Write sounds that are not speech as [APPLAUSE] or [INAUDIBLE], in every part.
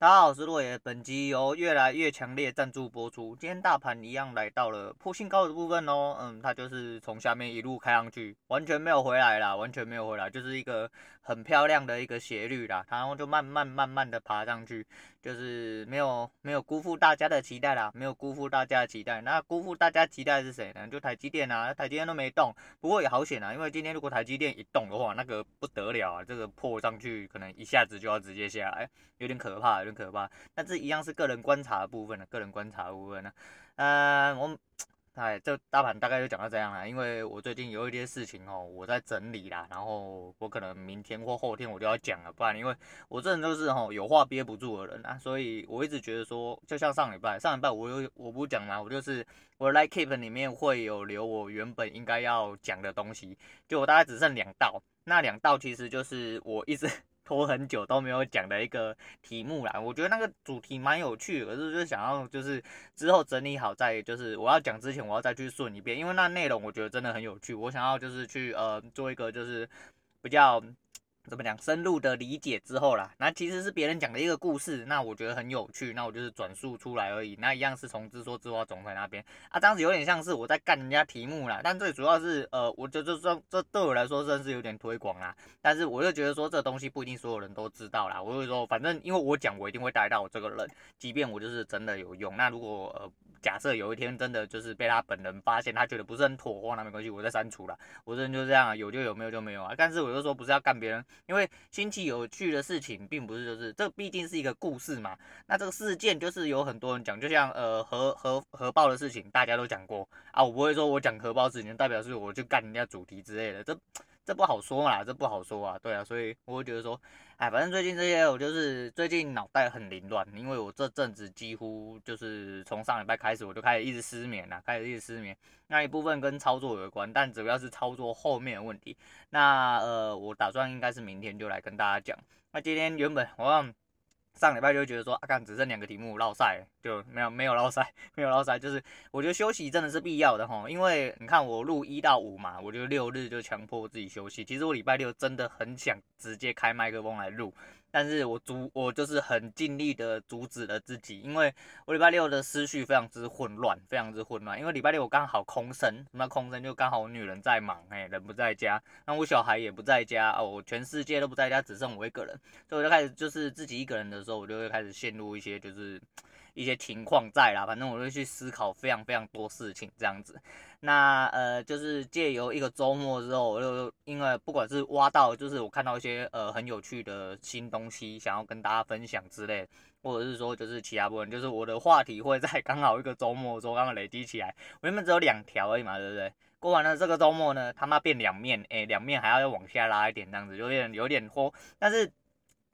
大家好，我是洛野。本集由越来越强烈赞助播出。今天大盘一样来到了破新高的部分哦，嗯，它就是从下面一路开上去，完全没有回来啦，完全没有回来，就是一个很漂亮的一个斜率啦，然后就慢慢慢慢的爬上去，就是没有没有辜负大家的期待啦，没有辜负大家的期待。那辜负大家期待是谁呢？就台积电啊，台积电都没动，不过也好险啊，因为今天如果台积电一动的话，那个不得了啊，这个破上去可能一下子就要直接下来，有点可怕。有点可怕，但这一样是个人观察的部分的，个人观察的部分呢。嗯、呃，我，哎，这大盘大概就讲到这样了，因为我最近有一些事情哦，我在整理啦，然后我可能明天或后天我就要讲了，不然因为我这人都是吼有话憋不住的人啊，所以我一直觉得说，就像上礼拜，上礼拜我有我不讲嘛，我就是我的 Like Keep 里面会有留我原本应该要讲的东西，就我大概只剩两道，那两道其实就是我一直。拖很久都没有讲的一个题目啦，我觉得那个主题蛮有趣，可是就想要就是之后整理好再就是我要讲之前我要再去顺一遍，因为那内容我觉得真的很有趣，我想要就是去呃做一个就是比较。怎么讲？深入的理解之后啦，那其实是别人讲的一个故事，那我觉得很有趣，那我就是转述出来而已。那一样是从自说自话总裁那边啊，这样子有点像是我在干人家题目啦。但最主要是呃，我就就说这对我来说算是有点推广啦。但是我就觉得说这东西不一定所有人都知道啦。我就说反正因为我讲我一定会带到我这个人，即便我就是真的有用。那如果呃。假设有一天真的就是被他本人发现，他觉得不是很妥当，那没关系，我再删除了。我这人就这样，有就有，没有就没有啊。但是我就说不是要干别人，因为新奇有趣的事情，并不是就是这毕竟是一个故事嘛。那这个事件就是有很多人讲，就像呃核核核爆的事情，大家都讲过啊。我不会说我讲核爆事情，代表是我去干人家主题之类的，这。这不好说嘛，这不好说啊，对啊，所以我会觉得说，哎，反正最近这些我就是最近脑袋很凌乱，因为我这阵子几乎就是从上礼拜开始我就开始一直失眠了，开始一直失眠，那一部分跟操作有关，但主要是操作后面的问题。那呃，我打算应该是明天就来跟大家讲。那今天原本我。上礼拜就觉得说，阿、啊、干只剩两个题目，落赛就没有没有落赛，没有落 [LAUGHS] 赛，就是我觉得休息真的是必要的哈，因为你看我录一到五嘛，我就六日就强迫自己休息。其实我礼拜六真的很想直接开麦克风来录。但是我阻我就是很尽力的阻止了自己，因为我礼拜六的思绪非常之混乱，非常之混乱。因为礼拜六我刚好空身，那空身就刚好我女人在忙，哎，人不在家，那我小孩也不在家，哦，我全世界都不在家，只剩我一个人，所以我就开始就是自己一个人的时候，我就会开始陷入一些就是一些情况在啦，反正我就去思考非常非常多事情这样子。那呃，就是借由一个周末之后，我就因为不管是挖到，就是我看到一些呃很有趣的新东西，想要跟大家分享之类，或者是说就是其他部分，就是我的话题会在刚好一个周末的时候刚刚累积起来。我原本只有两条而已嘛，对不对？过完了这个周末呢，他妈变两面，哎，两面还要再往下拉一点，这样子有点有点拖，但是。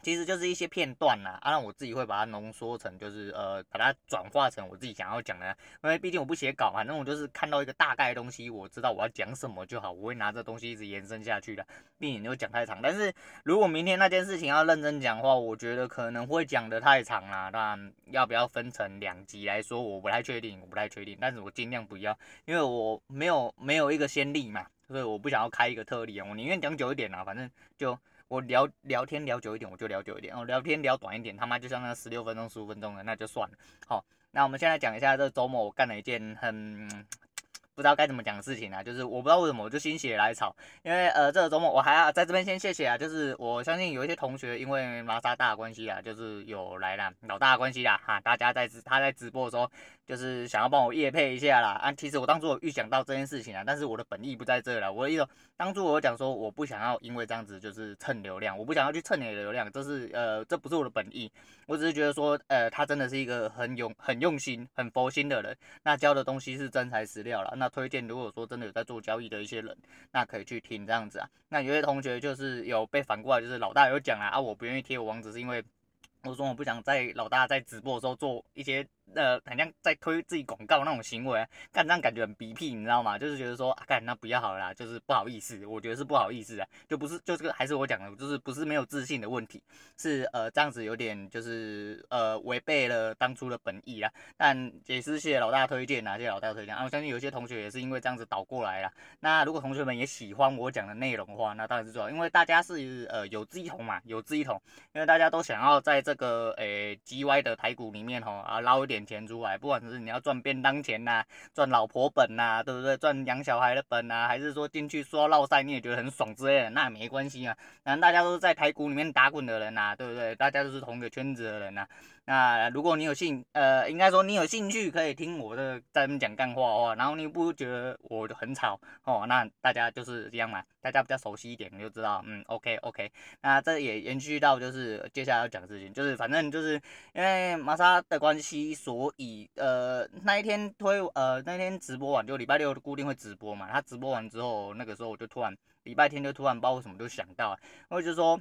其实就是一些片段呐，啊，那我自己会把它浓缩成，就是呃，把它转化成我自己想要讲的，因为毕竟我不写稿嘛，那我就是看到一个大概的东西，我知道我要讲什么就好，我会拿这东西一直延伸下去的，避免就讲太长。但是如果明天那件事情要认真讲的话，我觉得可能会讲得太长啦。当然要不要分成两集来说，我不太确定，我不太确定，但是我尽量不要，因为我没有没有一个先例嘛，所以我不想要开一个特例啊，我宁愿讲久一点啦，反正就。我聊聊天聊久一点，我就聊久一点哦；聊天聊短一点，他妈就像那十六分钟、十五分钟的，那就算了。好，那我们现在讲一下这周末我干了一件很不知道该怎么讲的事情啊，就是我不知道为什么我就心血来潮，因为呃这个周末我还要在这边先谢谢啊，就是我相信有一些同学因为玛莎大的关系啊，就是有来了老大的关系啦哈，大家在他在直播的时候。就是想要帮我夜配一下啦啊！其实我当初有预想到这件事情啊，但是我的本意不在这啦。我的意思，当初我讲说我不想要因为这样子就是蹭流量，我不想要去蹭你的流量，这是呃这不是我的本意。我只是觉得说呃他真的是一个很用很用心很佛心的人，那教的东西是真材实料啦。那推荐如果说真的有在做交易的一些人，那可以去听这样子啊。那有些同学就是有被反过来，就是老大有讲啊啊，我不愿意贴我网址是因为。我说我不想在老大在直播的时候做一些呃，好像在推自己广告那种行为，干这样感觉很逼屁，你知道吗？就是觉得说，啊，干那不要好了啦，就是不好意思，我觉得是不好意思啊，就不是，就这个还是我讲的，就是不是没有自信的问题，是呃这样子有点就是呃违背了当初的本意啦。但也是谢谢老大推荐啊，谢谢老大推荐啊，我相信有些同学也是因为这样子导过来啦。那如果同学们也喜欢我讲的内容的话，那当然是最好，因为大家是呃有志一同嘛，有志一同，因为大家都想要在这个诶 GY 的台股里面吼啊捞一点点钱出来，不管是你要赚便当钱呐、啊，赚老婆本呐、啊，对不对？赚养小孩的本呐、啊，还是说进去说闹赛你也觉得很爽之类的，那也没关系啊。反正大家都是在台股里面打滚的人呐、啊，对不对？大家都是同一个圈子的人呐、啊。那如果你有兴，呃，应该说你有兴趣可以听我的在那边讲干话的话，然后你不觉得我很吵哦，那大家就是这样嘛，大家比较熟悉一点你就知道，嗯，OK OK，那这也延续到就是接下来要讲的事情，就是反正就是因为玛莎的关系，所以呃那一天推呃那天直播完就礼拜六固定会直播嘛，他直播完之后那个时候我就突然礼拜天就突然不知道为什么就想到，我就说。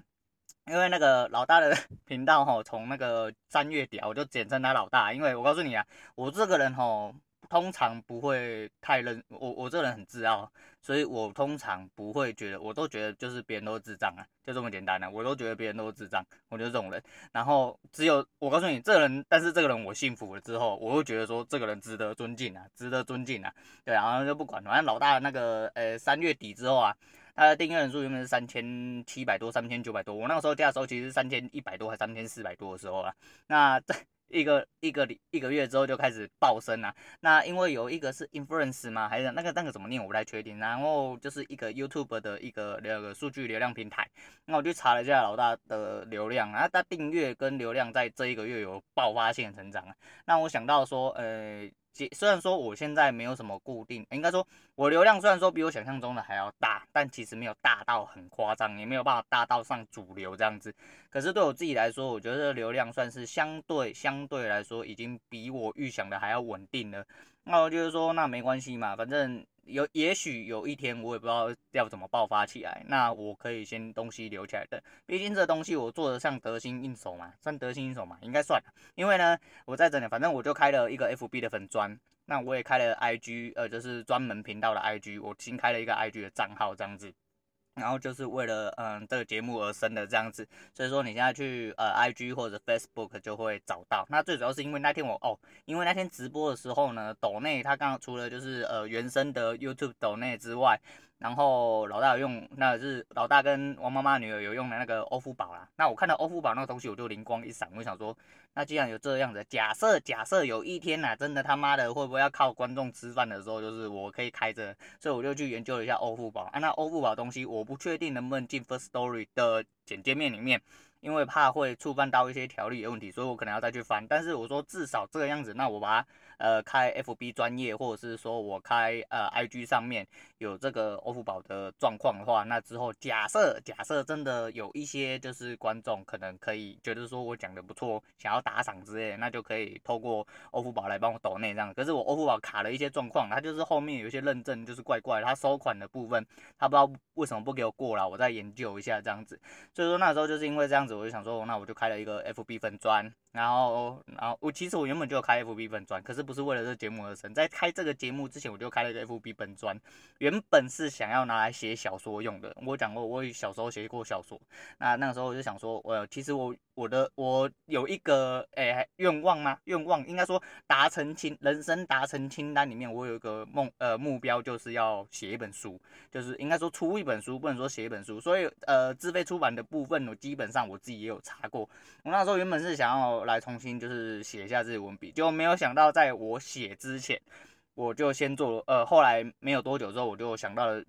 因为那个老大的 [LAUGHS] 频道哈，从那个三月底我就简称他老大。因为我告诉你啊，我这个人哈，通常不会太认我，我这个人很自傲，所以我通常不会觉得，我都觉得就是别人都智障啊，就这么简单，啊，我都觉得别人都智障，我就是这种人。然后只有我告诉你，这个人，但是这个人我信服了之后，我会觉得说这个人值得尊敬啊，值得尊敬啊。对，然后就不管，反正老大那个呃三月底之后啊。他的订阅人数原本是三千七百多，三千九百多。我那个时候加的时候其实三千一百多，还三千四百多的时候啊。那这 [LAUGHS] 一个一个一个月之后就开始暴升了。那因为有一个是 influence 嘛，还是那个那个怎么念我不太确定。然后就是一个 YouTube 的一个那个数据流量平台。那我去查了一下老大的流量，啊他订阅跟流量在这一个月有爆发性的成长啊。那我想到说，呃。虽然说我现在没有什么固定，应该说我流量虽然说比我想象中的还要大，但其实没有大到很夸张，也没有办法大到上主流这样子。可是对我自己来说，我觉得流量算是相对相对来说已经比我预想的还要稳定了。那我就是说，那没关系嘛，反正。有，也许有一天我也不知道要怎么爆发起来，那我可以先东西留起来的。毕竟这东西我做的像得心应手嘛，算得心应手嘛，应该算。因为呢，我在这里，反正我就开了一个 FB 的粉砖，那我也开了 IG，呃，就是专门频道的 IG，我新开了一个 IG 的账号这样子。然后就是为了嗯这个节目而生的这样子，所以说你现在去呃 IG 或者 Facebook 就会找到。那最主要是因为那天我哦，因为那天直播的时候呢，抖内他刚刚除了就是呃原生的 YouTube 抖内之外。然后老大有用，那是老大跟王妈妈女儿有用的那个欧付宝啦。那我看到欧付宝那个东西，我就灵光一闪，我想说，那既然有这样的假设，假设有一天呐、真的他妈的会不会要靠观众吃饭的时候，就是我可以开着，所以我就去研究了一下欧付宝。啊，那欧付宝东西，我不确定能不能进 First Story 的简介面里面，因为怕会触犯到一些条例的问题，所以我可能要再去翻。但是我说至少这个样子，那我把它。呃，开 FB 专业，或者是说我开呃 IG 上面有这个欧付宝的状况的话，那之后假设假设真的有一些就是观众可能可以觉得说我讲的不错，想要打赏之类的，那就可以透过欧付宝来帮我抖内这样。可是我欧付宝卡了一些状况，它就是后面有一些认证就是怪怪的，它收款的部分它不知道为什么不给我过了，我再研究一下这样子。所以说那时候就是因为这样子，我就想说，那我就开了一个 FB 粉专，然后然后我其实我原本就有开 FB 粉专，可是不。是为了这节目而生，在开这个节目之前，我就开了一个 FB 本专，原本是想要拿来写小说用的。我讲过，我小时候写过小说，那那个时候我就想说，我其实我我的我有一个诶愿望吗？愿望应该说达成清人生达成清单里面，我有一个梦呃目标，就是要写一本书，就是应该说出一本书，不能说写一本书。所以呃自费出版的部分，我基本上我自己也有查过。我那时候原本是想要来重新就是写一下自己文笔，就没有想到在。我写之前，我就先做，呃，后来没有多久之后，我就想到了。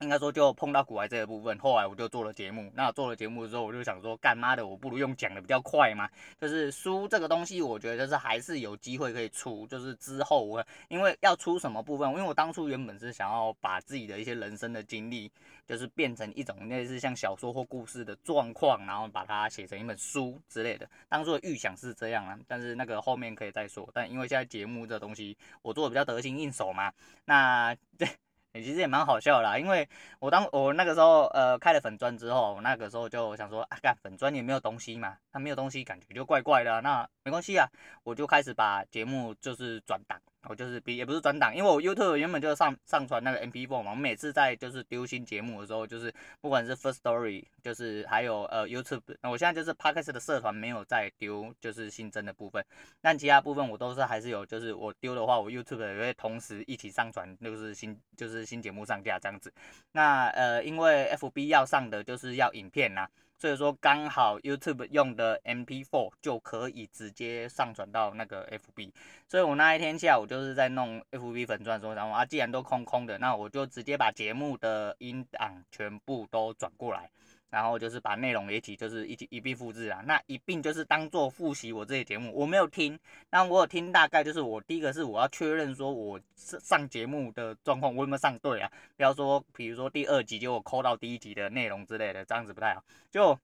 应该说就碰到古癌这个部分，后来我就做了节目。那做了节目之后，我就想说，干妈的，我不如用讲的比较快嘛。就是书这个东西，我觉得就是还是有机会可以出。就是之后我因为要出什么部分，因为我当初原本是想要把自己的一些人生的经历，就是变成一种类似像小说或故事的状况，然后把它写成一本书之类的。当初的预想是这样啊，但是那个后面可以再说。但因为现在节目这东西，我做的比较得心应手嘛，那这。[LAUGHS] 其实也蛮好笑啦，因为我当我那个时候呃开了粉钻之后，我那个时候就想说啊，干粉钻也没有东西嘛，它没有东西感觉就怪怪的，那没关系啊，我就开始把节目就是转档。我就是比也不是转档，因为我 YouTube 原本就上上传那个 MP4 嘛，我每次在就是丢新节目的时候，就是不管是 First Story，就是还有呃 YouTube，那我现在就是 Podcast 的社团没有再丢，就是新增的部分，但其他部分我都是还是有，就是我丢的话，我 YouTube 也会同时一起上传，就是新就是新节目上架这样子。那呃因为 FB 要上的就是要影片呐、啊。所以说刚好 YouTube 用的 MP4 就可以直接上传到那个 FB，所以我那一天下午就是在弄 FB 粉钻说，然后啊既然都空空的，那我就直接把节目的音档全部都转过来。然后就是把内容也一起，就是一起一并复制啊，那一并就是当做复习我这些节目，我没有听，但我有听大概就是我第一个是我要确认说我上节目的状况我有没有上对啊，不要说比如说第二集就我抠到第一集的内容之类的，这样子不太好。就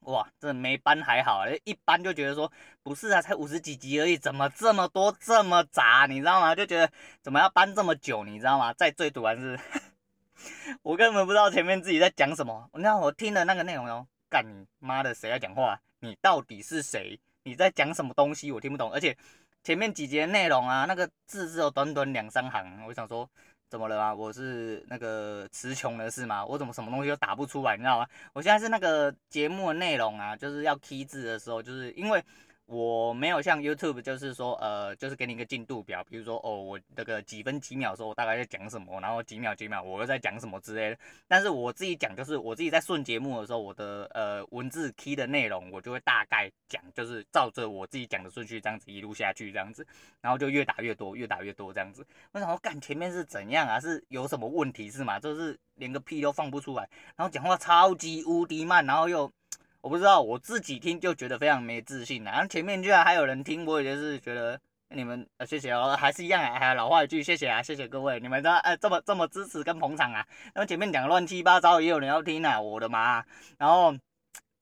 哇，这没搬还好，一搬就觉得说不是啊，才五十几集而已，怎么这么多这么杂，你知道吗？就觉得怎么要搬这么久，你知道吗？在最堵还是。[LAUGHS] 我根本不知道前面自己在讲什么。那我听的那个内容哦，干你妈的，谁在讲话？你到底是谁？你在讲什么东西？我听不懂。而且前面几节内容啊，那个字只有短短两三行。我想说，怎么了啊？我是那个词穷了是吗？我怎么什么东西都打不出来？你知道吗？我现在是那个节目的内容啊，就是要 K 字的时候，就是因为。我没有像 YouTube，就是说，呃，就是给你一个进度表，比如说，哦，我这个几分几秒的时候，我大概在讲什么，然后几秒几秒我又在讲什么之类的。但是我自己讲，就是我自己在顺节目的时候，我的呃文字 key 的内容，我就会大概讲，就是照着我自己讲的顺序这样子一路下去这样子，然后就越打越多，越打越多这样子。我想我，干前面是怎样啊？是有什么问题是吗？就是连个屁都放不出来，然后讲话超级无敌慢，然后又。我不知道，我自己听就觉得非常没自信。然后前面居然还有人听，我也就是觉得你们呃谢谢哦，还是一样啊，还老话一句谢谢啊，谢谢各位，你们这呃这么这么支持跟捧场啊。然后前面讲的乱七八糟，也有人要听啊，我的妈！然后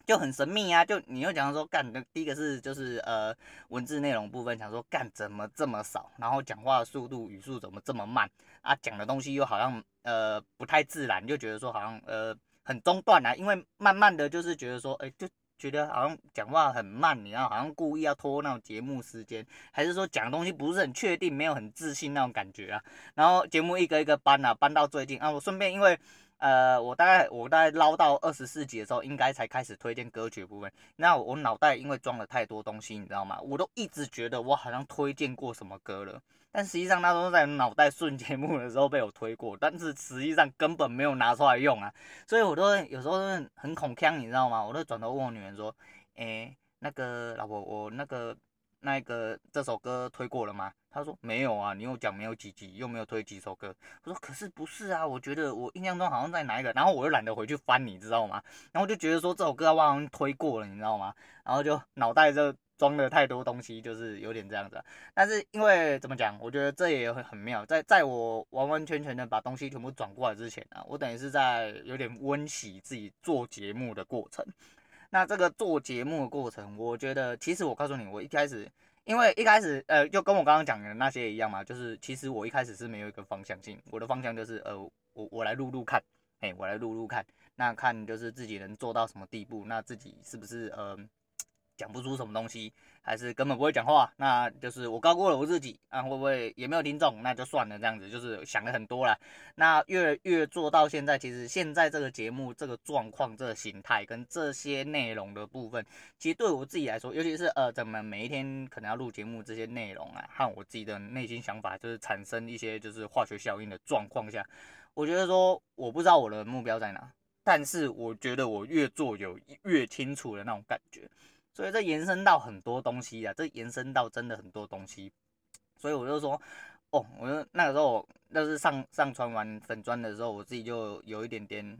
就很神秘啊，就你又讲说干，第一个是就是呃文字内容部分，想说干怎么这么少，然后讲话的速度语速怎么这么慢啊，讲的东西又好像呃不太自然，就觉得说好像呃。很中断啊，因为慢慢的就是觉得说，哎、就觉得好像讲话很慢，你知道，好像故意要拖那种节目时间，还是说讲东西不是很确定，没有很自信那种感觉啊。然后节目一个一个搬啊，搬到最近啊，我顺便因为。呃，我大概我大概捞到二十四集的时候，应该才开始推荐歌曲部分。那我脑袋因为装了太多东西，你知道吗？我都一直觉得我好像推荐过什么歌了，但实际上那都在脑袋顺节目的时候被我推过，但是实际上根本没有拿出来用啊。所以我都有时候很恐腔，你知道吗？我都转头问我女儿说：“诶、那个老婆，我那个。”那个这首歌推过了吗？他说没有啊，你又讲没有几集，又没有推几首歌。我说可是不是啊，我觉得我印象中好像在哪一个，然后我又懒得回去翻，你知道吗？然后就觉得说这首歌我好像推过了，你知道吗？然后就脑袋就装了太多东西，就是有点这样子。但是因为怎么讲，我觉得这也很很妙，在在我完完全全的把东西全部转过来之前啊，我等于是在有点温习自己做节目的过程。那这个做节目的过程，我觉得其实我告诉你，我一开始，因为一开始呃，就跟我刚刚讲的那些一样嘛，就是其实我一开始是没有一个方向性，我的方向就是呃，我我来录录看，哎，我来录录看，那看就是自己能做到什么地步，那自己是不是呃。讲不出什么东西，还是根本不会讲话，那就是我高估了我自己啊，会不会也没有听众，那就算了，这样子就是想了很多了。那越越做到现在，其实现在这个节目这个状况、这个形态跟这些内容的部分，其实对我自己来说，尤其是呃，怎么每一天可能要录节目这些内容啊，和我自己的内心想法，就是产生一些就是化学效应的状况下，我觉得说我不知道我的目标在哪，但是我觉得我越做有越清楚的那种感觉。所以这延伸到很多东西啊，这延伸到真的很多东西，所以我就说，哦，我就那个时候，那是上上传完粉砖的时候，我自己就有一点点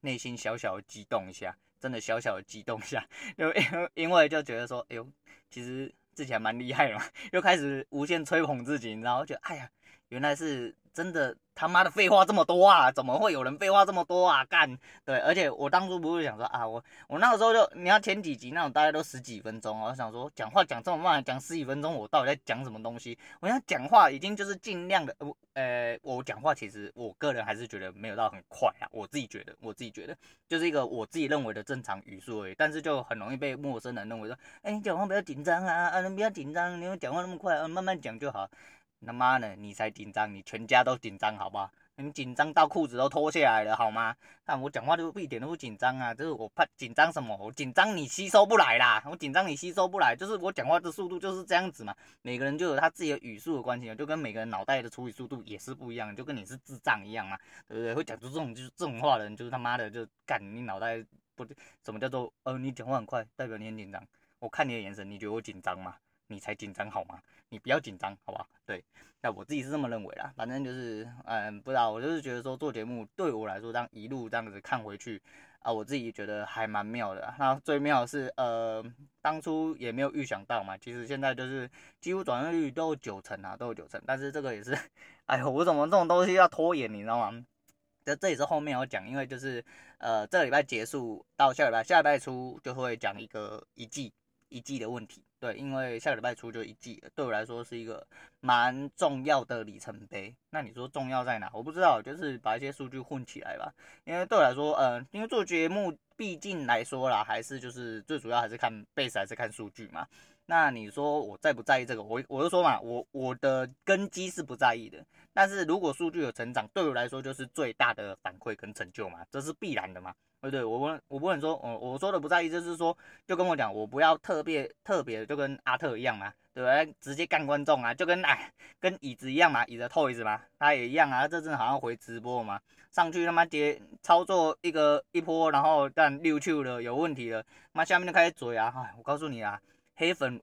内心小小的激动一下，真的小小的激动一下，就 [LAUGHS] 因因为就觉得说，哎呦，其实自己还蛮厉害的嘛，又开始无限吹捧自己，然后就哎呀，原来是真的。他妈的废话这么多啊！怎么会有人废话这么多啊？干，对，而且我当初不是想说啊，我我那个时候就你要前几集那种大概都十几分钟，我想说讲话讲这么慢，讲十几分钟，我到底在讲什么东西？我想讲话已经就是尽量的，我呃，我讲话其实我个人还是觉得没有到很快啊，我自己觉得，我自己觉得就是一个我自己认为的正常语速而已，但是就很容易被陌生人认为说，哎，你讲话不要紧张啊，啊，你不要紧张，你讲话那么快，啊，慢慢讲就好。他妈的，你才紧张，你全家都紧张，好不好？你紧张到裤子都脱下来了，好吗？但我讲话都一点都不紧张啊，就是我怕紧张什么？我紧张你吸收不来啦，我紧张你吸收不来，就是我讲话的速度就是这样子嘛。每个人就有他自己的语速的关系，就跟每个人脑袋的处理速度也是不一样，就跟你是智障一样嘛，对不对？会讲出这种就是这种话的人，就是他妈的就干你脑袋不对，什么叫做呃你讲话很快，代表你很紧张？我看你的眼神，你觉得我紧张吗？你才紧张好吗？你不要紧张，好吧？对，那我自己是这么认为啦。反正就是，嗯，不知道，我就是觉得说做节目对我来说，这样一路这样子看回去啊，我自己觉得还蛮妙的。那最妙的是，呃，当初也没有预想到嘛。其实现在就是几乎转换率都有九成啊，都有九成。但是这个也是，哎呦，我怎么这种东西要拖延，你知道吗？这这也是后面要讲，因为就是，呃，这个礼拜结束到下礼拜，下礼拜初就会讲一个一季。一季的问题，对，因为下个礼拜初就一季了，对我来说是一个蛮重要的里程碑。那你说重要在哪？我不知道，就是把一些数据混起来吧。因为对我来说，嗯，因为做节目毕竟来说啦，还是就是最主要还是看 base 还是看数据嘛。那你说我在不在意这个？我我就说嘛，我我的根基是不在意的。但是如果数据有成长，对我来说就是最大的反馈跟成就嘛，这是必然的嘛。对不对，我不我不能说，我我说的不在意，就是说，就跟我讲，我不要特别特别，就跟阿特一样嘛，对不对？直接干观众啊，就跟哎，跟椅子一样嘛，椅子拖椅子嘛，他也一样啊。这阵好像回直播嘛，上去他妈接操作一个一波，然后但溜球了，有问题了，妈下面就开始嘴啊，哎，我告诉你啊，黑粉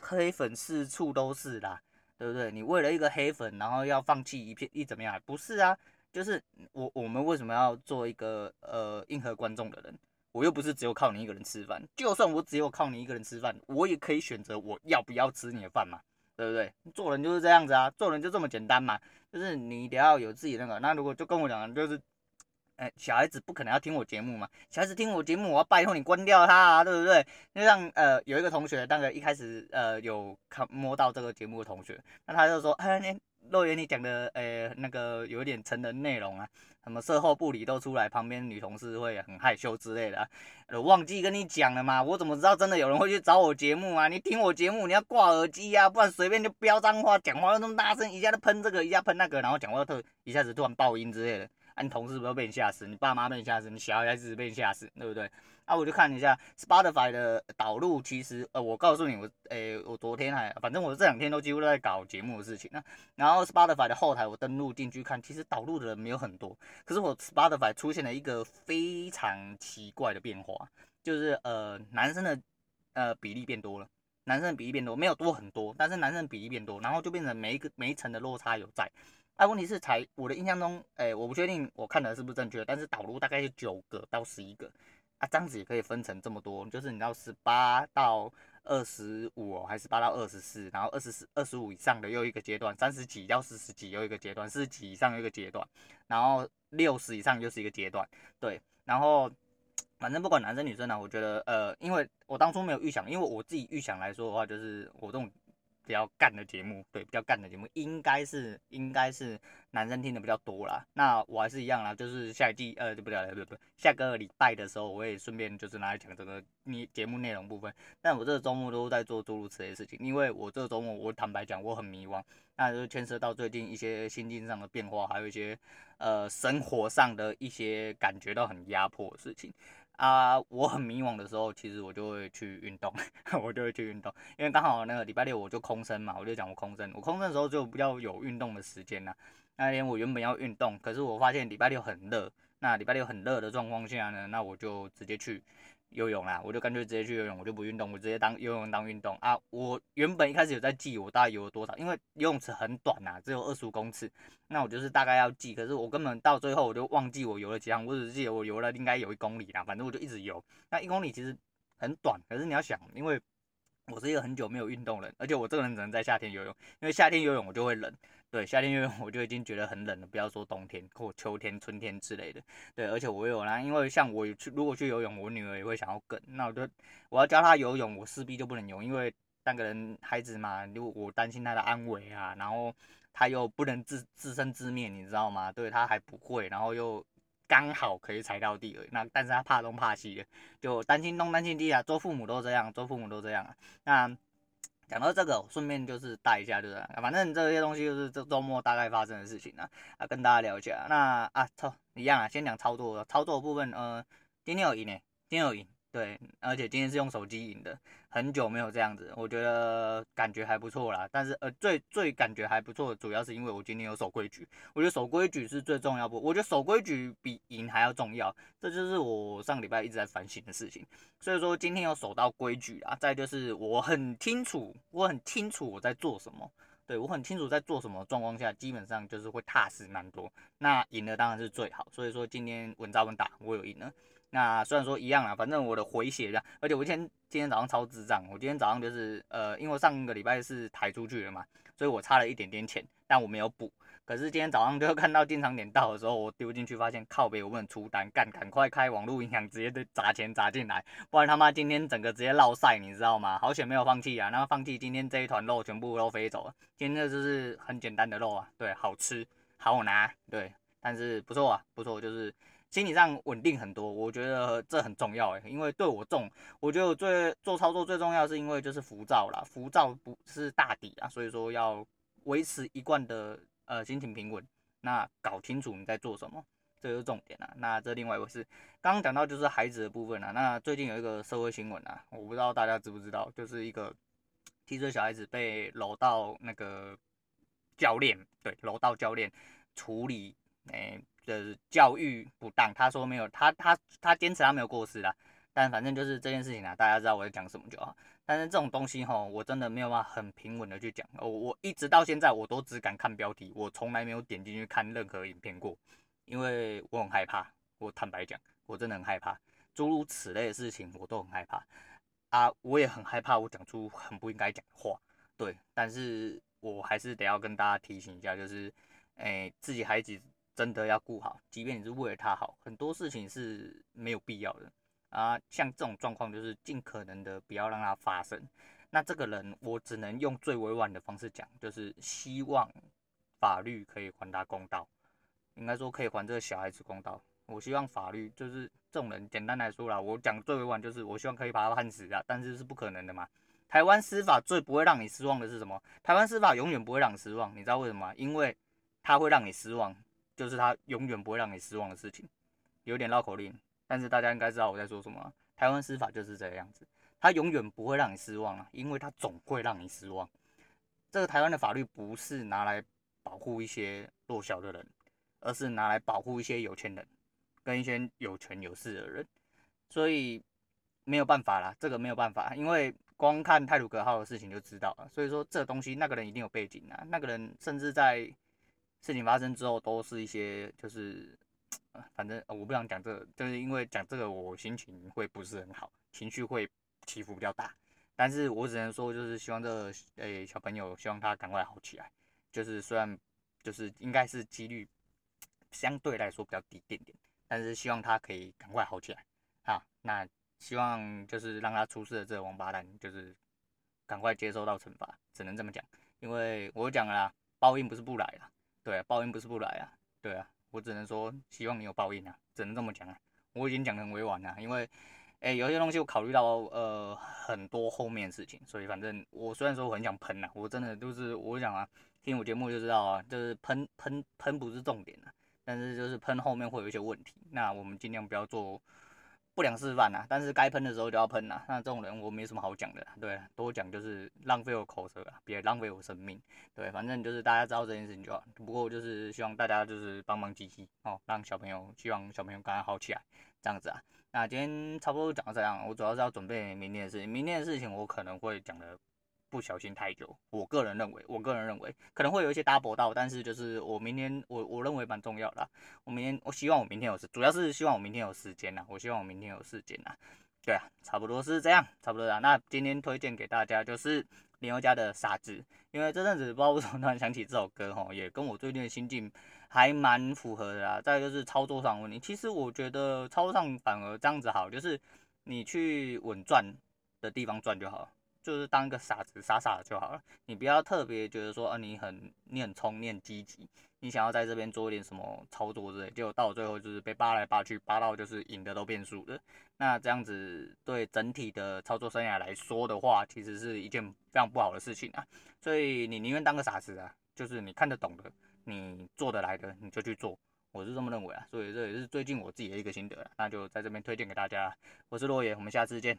黑粉四处都是啦，对不对？你为了一个黑粉，然后要放弃一片一怎么样？不是啊。就是我我们为什么要做一个呃迎合观众的人？我又不是只有靠你一个人吃饭，就算我只有靠你一个人吃饭，我也可以选择我要不要吃你的饭嘛，对不对？做人就是这样子啊，做人就这么简单嘛，就是你得要有自己那个。那如果就跟我讲，就是，哎，小孩子不可能要听我节目嘛，小孩子听我节目，我要拜托你关掉他啊，对不对？就像呃有一个同学，那个一开始呃有看摸到这个节目的同学，那他就说，哎，你。肉圆，你讲的诶、那个有点成人内容啊，什么售后不理都出来，旁边女同事会很害羞之类的、啊，我忘记跟你讲了吗？我怎么知道真的有人会去找我节目啊？你听我节目，你要挂耳机、啊，不然随便就飙脏话，讲话又那么大声，一下就喷这个，一下喷那个，然后讲话特一下子突然爆音之类的，啊，你同事不会被你吓死？你爸妈被你吓死？你小孩子被你吓死？对不对？啊，我就看一下 Spotify 的导入，其实呃，我告诉你，我诶、我昨天还，反正我这两天都几乎都在搞节目的事情啊。然后 Spotify 的后台我登录进去看，其实导入的人没有很多，可是我 Spotify 出现了一个非常奇怪的变化，就是呃，男生的呃比例变多了，男生的比例变多，没有多很多，但是男生的比例变多，然后就变成每一个每一层的落差有在。啊，问题是才我的印象中，诶、欸，我不确定我看的是不是正确，但是导入大概是九个到十一个。啊，这样子也可以分成这么多，就是你到十八到二十五，还是十八到二十四，然后二十四、二十五以上的又一个阶段，三十几到四十几又一个阶段，四十几以上又一个阶段，然后六十以上又是一个阶段，对，然后反正不管男生女生呢，我觉得呃，因为我当初没有预想，因为我自己预想来说的话，就是我这种。比较干的节目，对，比较干的节目，应该是应该是男生听的比较多啦。那我还是一样啦，就是下一季，呃，对不对？不不，下个礼拜的时候，我也顺便就是拿来讲这个你节目内容部分。但我这个周末都在做诸如此类事情，因为我这个周末，我坦白讲，我很迷惘，那就牵涉到最近一些心境上的变化，还有一些呃生活上的一些感觉到很压迫的事情。啊，我很迷惘的时候，其实我就会去运动，[LAUGHS] 我就会去运动，因为刚好那个礼拜六我就空身嘛，我就讲我空身，我空身的时候就比较有运动的时间呐。那天我原本要运动，可是我发现礼拜六很热，那礼拜六很热的状况下呢，那我就直接去。游泳啦，我就干脆直接去游泳，我就不运动，我直接当游泳当运动啊。我原本一开始有在记我大概游了多少，因为游泳池很短呐，只有二十五公尺，那我就是大概要记，可是我根本到最后我就忘记我游了几趟，我只记得我游了应该有一公里啦，反正我就一直游。那一公里其实很短，可是你要想，因为我是一个很久没有运动人，而且我这个人只能在夏天游泳，因为夏天游泳我就会冷。对，夏天游泳我就已经觉得很冷了，不要说冬天或秋天、春天之类的。对，而且我有啦，因为像我去如果去游泳，我女儿也会想要跟，那我就我要教她游泳，我势必就不能游，因为那个人孩子嘛，如果我担心她的安危啊，然后她又不能自自生自灭，你知道吗？对，她还不会，然后又刚好可以踩到地而已，那但是他怕东怕西的，就担心东担心西啊，做父母都这样，做父母都这样啊，那。讲到这个，顺便就是带一下，对不对？反正这些东西就是这周末大概发生的事情啊，啊，跟大家聊一下。那啊，操，一样啊，先讲操作，操作部分，呃，今天有赢诶，今天有赢。对，而且今天是用手机赢的，很久没有这样子，我觉得感觉还不错啦。但是呃，最最感觉还不错的，主要是因为我今天有守规矩，我觉得守规矩是最重要不？我觉得守规矩比赢还要重要，这就是我上礼拜一直在反省的事情。所以说今天有守到规矩啊，再就是我很清楚，我很清楚我在做什么，对，我很清楚在做什么状况下，基本上就是会踏实蛮多。那赢了当然是最好，所以说今天稳扎稳打，我有赢了。那虽然说一样啦，反正我的回血量，而且我今天今天早上超智障，我今天早上就是呃，因为上个礼拜是抬出去了嘛，所以我差了一点点钱，但我没有补。可是今天早上就 [LAUGHS] 看到进场点到的时候，我丢进去发现靠北我不能出单，干赶快开网络银行直接就砸钱砸进来，不然他妈今天整个直接落赛，你知道吗？好险没有放弃啊，然后放弃今天这一团肉全部都飞走了。今天这就是很简单的肉啊，对，好吃好拿，对，但是不错啊，不错，就是。心理上稳定很多，我觉得这很重要诶，因为对我重，我觉得我最做操作最重要是因为就是浮躁啦，浮躁不是大底啊，所以说要维持一贯的呃心情平稳，那搞清楚你在做什么，这就是重点啊。那这另外一个是刚刚讲到就是孩子的部分啊，那最近有一个社会新闻啊，我不知道大家知不知道，就是一个七岁小孩子被柔道那个教练，对，柔道教练处理诶。的教育不当，他说没有，他他他坚持他没有过失啦，但反正就是这件事情啊，大家知道我在讲什么就好。但是这种东西吼，我真的没有办法很平稳的去讲，我我一直到现在我都只敢看标题，我从来没有点进去看任何影片过，因为我很害怕。我坦白讲，我真的很害怕，诸如此类的事情我都很害怕啊，我也很害怕我讲出很不应该讲的话，对，但是我还是得要跟大家提醒一下，就是，诶、自己孩子。真的要顾好，即便你是为了他好，很多事情是没有必要的啊。像这种状况，就是尽可能的不要让它发生。那这个人，我只能用最委婉的方式讲，就是希望法律可以还他公道，应该说可以还这个小孩子公道。我希望法律就是这种人，简单来说啦，我讲最委婉就是，我希望可以把他判死啊，但是是不可能的嘛。台湾司法最不会让你失望的是什么？台湾司法永远不会让你失望，你知道为什么？因为他会让你失望。就是他永远不会让你失望的事情，有点绕口令，但是大家应该知道我在说什么。台湾司法就是这个样子，他永远不会让你失望啊，因为他总会让你失望。这个台湾的法律不是拿来保护一些弱小的人，而是拿来保护一些有钱人跟一些有权有势的人，所以没有办法啦，这个没有办法，因为光看泰鲁格号的事情就知道了。所以说这东西那个人一定有背景啊，那个人甚至在。事情发生之后，都是一些就是，反正我不想讲这个，就是因为讲这个我心情会不是很好，情绪会起伏比较大。但是我只能说，就是希望这个诶、小朋友，希望他赶快好起来。就是虽然就是应该是几率相对来说比较低一点点，但是希望他可以赶快好起来。好，那希望就是让他出事的这个王八蛋，就是赶快接受到惩罚，只能这么讲。因为我讲了啦，报应不是不来了。对啊，报应不是不来啊，对啊，我只能说希望你有报应啊，只能这么讲啊。我已经讲得很委婉了，因为，哎，有些东西我考虑到呃很多后面的事情，所以反正我虽然说我很想喷啊，我真的就是我想啊，听我节目就知道啊，就是喷喷喷不是重点啊，但是就是喷后面会有一些问题，那我们尽量不要做。不良示范呐，但是该喷的时候就要喷呐。那这种人我没什么好讲的，对，多讲就是浪费我口舌啊，别浪费我生命。对，反正就是大家知道这件事情就好。不过就是希望大家就是帮忙积极哦，让小朋友，希望小朋友赶快好起来，这样子啊。那今天差不多讲到这样，我主要是要准备明天的事情。明天的事情我可能会讲的。不小心太久，我个人认为，我个人认为可能会有一些搭博到，但是就是我明天我我认为蛮重要的，我明天我希望我明天有时，主要是希望我明天有时间呐，我希望我明天有时间呐，对啊，差不多是这样，差不多啊。那今天推荐给大家就是林宥嘉的《傻子》，因为这阵子不知道为什么突然想起这首歌齁，也跟我最近的心境还蛮符合的啦。再就是操作上问题，其实我觉得操作上反而这样子好，就是你去稳赚的地方赚就好了。就是当个傻子，傻傻的就好了。你不要特别觉得说，啊，你很你很冲，你很积极，你想要在这边做一点什么操作之类，结果到最后就是被扒来扒去，扒到就是赢的都变输的。那这样子对整体的操作生涯来说的话，其实是一件非常不好的事情啊。所以你宁愿当个傻子啊，就是你看得懂的，你做得来的，你就去做。我是这么认为啊。所以这也是最近我自己的一个心得，那就在这边推荐给大家。我是洛爷，我们下次见。